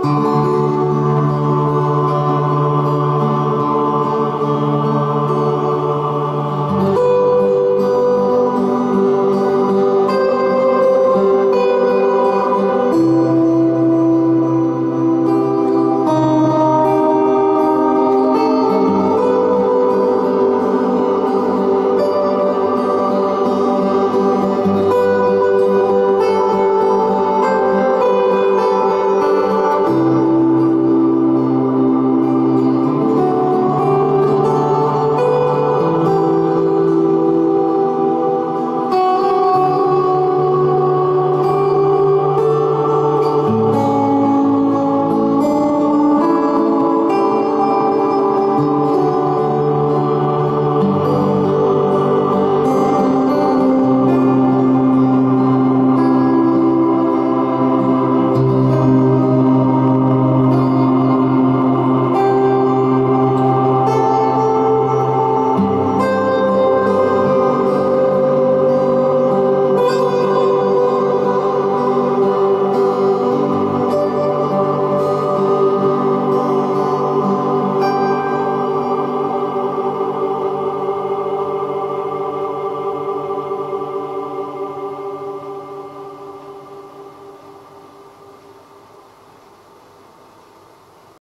Oh.